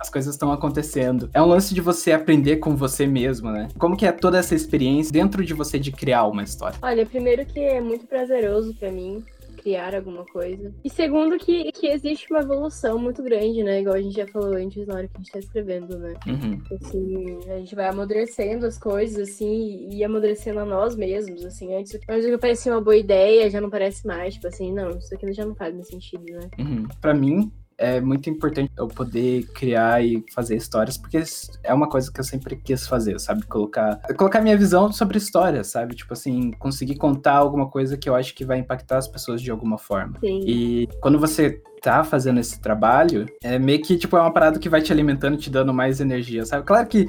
as coisas estão acontecendo. É um lance de você aprender com você mesmo, né? Como que é toda essa experiência dentro de você de criar uma história? Olha, primeiro que é muito prazeroso para mim criar alguma coisa. E segundo, que, que existe uma evolução muito grande, né? Igual a gente já falou antes na hora que a gente tá escrevendo, né? Uhum. Assim, a gente vai amadurecendo as coisas, assim, e amadurecendo a nós mesmos, assim. Antes, antes que parecia uma boa ideia, já não parece mais. Tipo assim, não, isso aqui já não faz mais sentido, né? Uhum. Pra mim, é muito importante eu poder criar e fazer histórias, porque é uma coisa que eu sempre quis fazer, sabe? Colocar, colocar minha visão sobre histórias, sabe? Tipo assim, conseguir contar alguma coisa que eu acho que vai impactar as pessoas de alguma forma. Sim. E quando você tá fazendo esse trabalho, é meio que, tipo, é uma parada que vai te alimentando, te dando mais energia, sabe? Claro que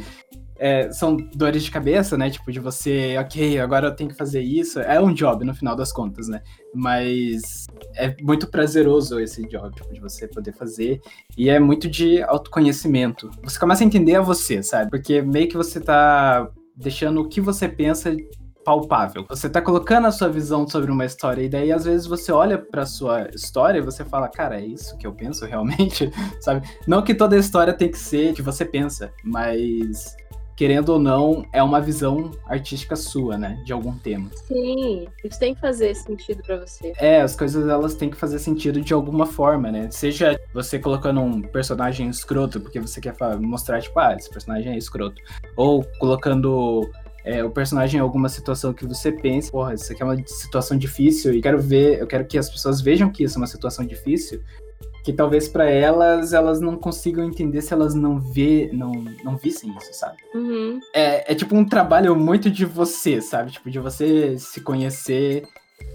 é, são dores de cabeça, né? Tipo, de você, ok, agora eu tenho que fazer isso. É um job, no final das contas, né? Mas é muito prazeroso esse job, tipo, de você poder fazer. E é muito de autoconhecimento. Você começa a entender a você, sabe? Porque meio que você tá deixando o que você pensa palpável. Você tá colocando a sua visão sobre uma história e daí às vezes você olha para sua história e você fala, cara, é isso que eu penso realmente, sabe? Não que toda história tem que ser que você pensa, mas querendo ou não, é uma visão artística sua, né? De algum tema. Sim, isso tem que fazer sentido para você. É, as coisas elas têm que fazer sentido de alguma forma, né? Seja você colocando um personagem escroto, porque você quer mostrar, tipo, ah, esse personagem é escroto. Ou colocando é, o personagem em alguma situação que você pensa, porra, isso aqui é uma situação difícil e quero ver, eu quero que as pessoas vejam que isso é uma situação difícil que talvez para elas elas não consigam entender se elas não vê não não vissem isso sabe? Uhum. é, é tipo um trabalho muito de você sabe? Tipo de você se conhecer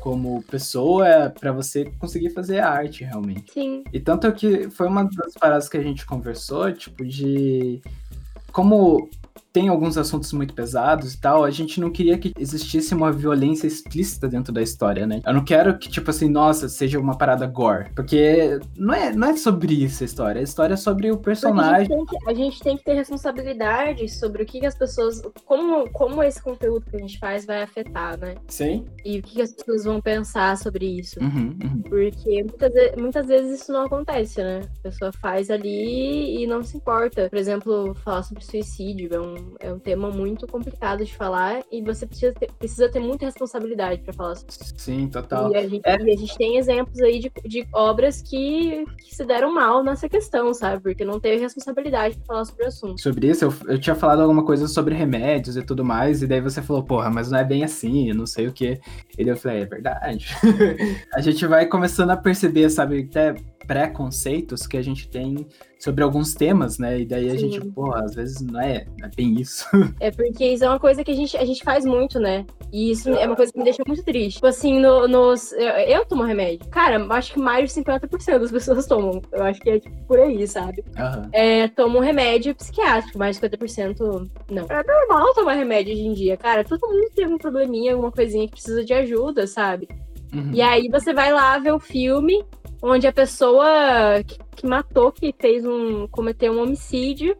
como pessoa para você conseguir fazer arte realmente. Sim. E tanto que foi uma das paradas que a gente conversou tipo de como tem alguns assuntos muito pesados e tal, a gente não queria que existisse uma violência explícita dentro da história, né? Eu não quero que, tipo assim, nossa, seja uma parada gore. Porque não é, não é sobre isso a história. A história é sobre o personagem. A gente, que, a gente, tem que, ter responsabilidade sobre o que, que, as pessoas. Como, como esse conteúdo que a gente faz vai afetar, né? Sim. E o que, que as pessoas vão pensar sobre isso. Uhum, uhum. Porque muitas, muitas vezes isso não acontece, né? A pessoa faz ali e não se importa. Por exemplo, falar sobre suicídio é um é um tema muito complicado de falar e você precisa ter, precisa ter muita responsabilidade para falar sobre isso. Sim, total. E a gente, é. a gente tem exemplos aí de, de obras que, que, se deram mal nessa questão, sabe? Porque não teve responsabilidade para falar sobre o assunto. Sobre isso, eu, eu tinha falado alguma coisa sobre remédios e tudo mais, e daí você falou, porra, mas não é bem assim, não sei o que. E daí eu falei, é verdade. a gente vai começando a perceber, sabe, até preconceitos que a gente tem sobre alguns temas, né? E daí a Sim. gente, pô, às vezes não é, não é, bem isso. É porque isso é uma coisa que a gente, a gente faz muito, né? E isso é uma coisa que me deixa muito triste. Tipo assim, no, nos. Eu, eu tomo remédio. Cara, acho que mais de 50% das pessoas tomam. Eu acho que é tipo por aí, sabe? Uhum. É, tomam remédio psiquiátrico, mais de 50% não. É normal tomar remédio hoje em dia, cara. Todo mundo tem um probleminha, alguma coisinha que precisa de ajuda, sabe? Uhum. E aí você vai lá ver o filme onde a pessoa que, que matou, que fez um. cometeu um homicídio,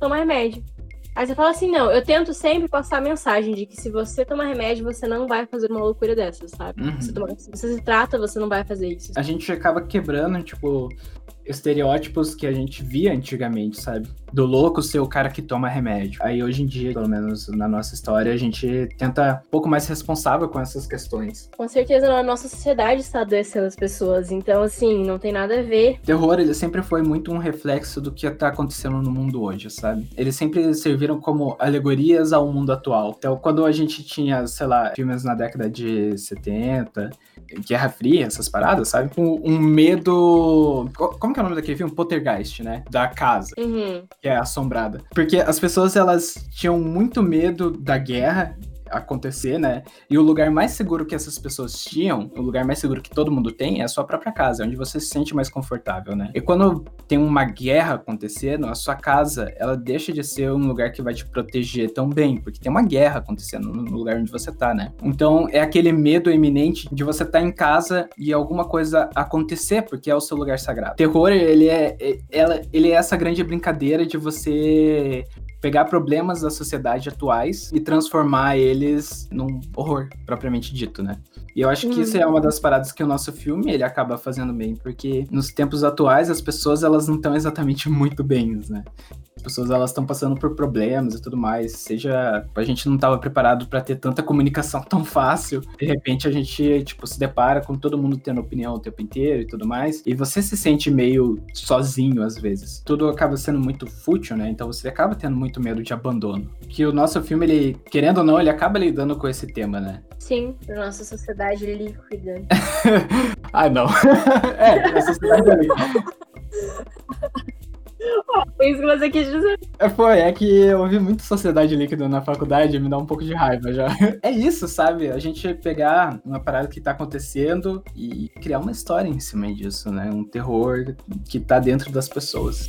toma remédio. Aí você fala assim, não, eu tento sempre passar a mensagem de que se você tomar remédio, você não vai fazer uma loucura dessa, sabe? Uhum. Se, toma- se você se trata, você não vai fazer isso. A gente acaba quebrando, tipo, estereótipos que a gente via antigamente, sabe? Do louco ser o cara que toma remédio. Aí hoje em dia, pelo menos na nossa história, a gente tenta um pouco mais responsável com essas questões. Com certeza a nossa sociedade está adoecendo as pessoas, então assim, não tem nada a ver. Terror, ele sempre foi muito um reflexo do que tá acontecendo no mundo hoje, sabe? Eles sempre serviram como alegorias ao mundo atual. Então, quando a gente tinha, sei lá, filmes na década de 70, Guerra Fria, essas paradas, sabe? Um, um medo. co- Como que é o nome daquele filme? Poltergeist, né? Da casa Uhum. Que é assombrada. Porque as pessoas, elas tinham muito medo da guerra acontecer, né? E o lugar mais seguro que essas pessoas tinham, o lugar mais seguro que todo mundo tem, é a sua própria casa, onde você se sente mais confortável, né? E quando tem uma guerra acontecendo, a sua casa, ela deixa de ser um lugar que vai te proteger tão bem, porque tem uma guerra acontecendo no lugar onde você tá, né? Então, é aquele medo iminente de você estar em casa e alguma coisa acontecer, porque é o seu lugar sagrado. Terror, ele é, é- ela, ele é essa grande brincadeira de você pegar problemas da sociedade atuais e transformar eles num horror, propriamente dito, né? E eu acho que isso é uma das paradas que o nosso filme ele acaba fazendo bem, porque nos tempos atuais as pessoas elas não estão exatamente muito bem, né? As pessoas elas estão passando por problemas e tudo mais, seja a gente não estava preparado para ter tanta comunicação tão fácil. De repente a gente tipo se depara com todo mundo tendo opinião o tempo inteiro e tudo mais, e você se sente meio sozinho às vezes. Tudo acaba sendo muito fútil, né? Então você acaba tendo muito medo de abandono. Que o nosso filme ele, querendo ou não, ele acaba lidando com esse tema, né? Sim, pra nossa sociedade líquida. Ah, não. é, a sociedade é líquida. Foi isso que você quis dizer. É, Foi, é que eu ouvi muito Sociedade Líquida na faculdade, me dá um pouco de raiva já. É isso, sabe? A gente pegar uma parada que tá acontecendo e criar uma história em cima disso, né? Um terror que tá dentro das pessoas.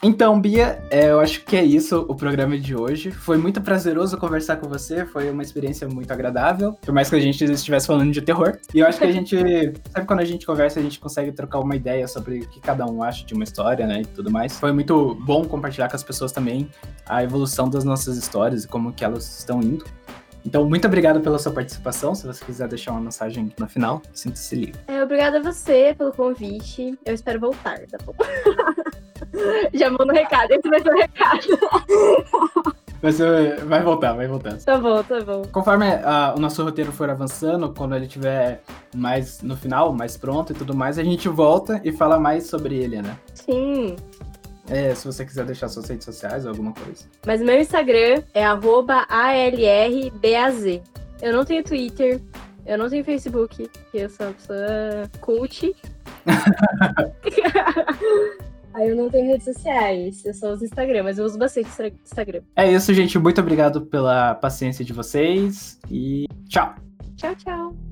Então, Bia, é, eu acho que é isso o programa de hoje. Foi muito prazeroso conversar com você, foi uma experiência muito agradável, por mais que a gente estivesse falando de terror. E eu acho que a gente, sabe quando a gente conversa, a gente consegue trocar uma ideia sobre o que cada um acha de uma história, né, e tudo mais. Foi muito bom compartilhar com as pessoas também a evolução das nossas histórias e como que elas estão indo. Então, muito obrigado pela sua participação. Se você quiser deixar uma mensagem no final, sinta-se livre. É, obrigada a você pelo convite. Eu espero voltar, tá bom? Já mando o recado. Esse vai ser o recado. Mas uh, vai voltar, vai voltar. Tá bom, tá bom. Conforme ah, o nosso roteiro for avançando, quando ele tiver mais no final, mais pronto e tudo mais, a gente volta e fala mais sobre ele, né? Sim. É, se você quiser deixar suas redes sociais ou alguma coisa. Mas meu Instagram é ALRBAZ. Eu não tenho Twitter, eu não tenho Facebook, porque eu sou uma pessoa cult. Aí eu não tenho redes sociais, eu só uso Instagram, mas eu uso bastante Instagram. É isso, gente. Muito obrigado pela paciência de vocês e tchau! Tchau, tchau.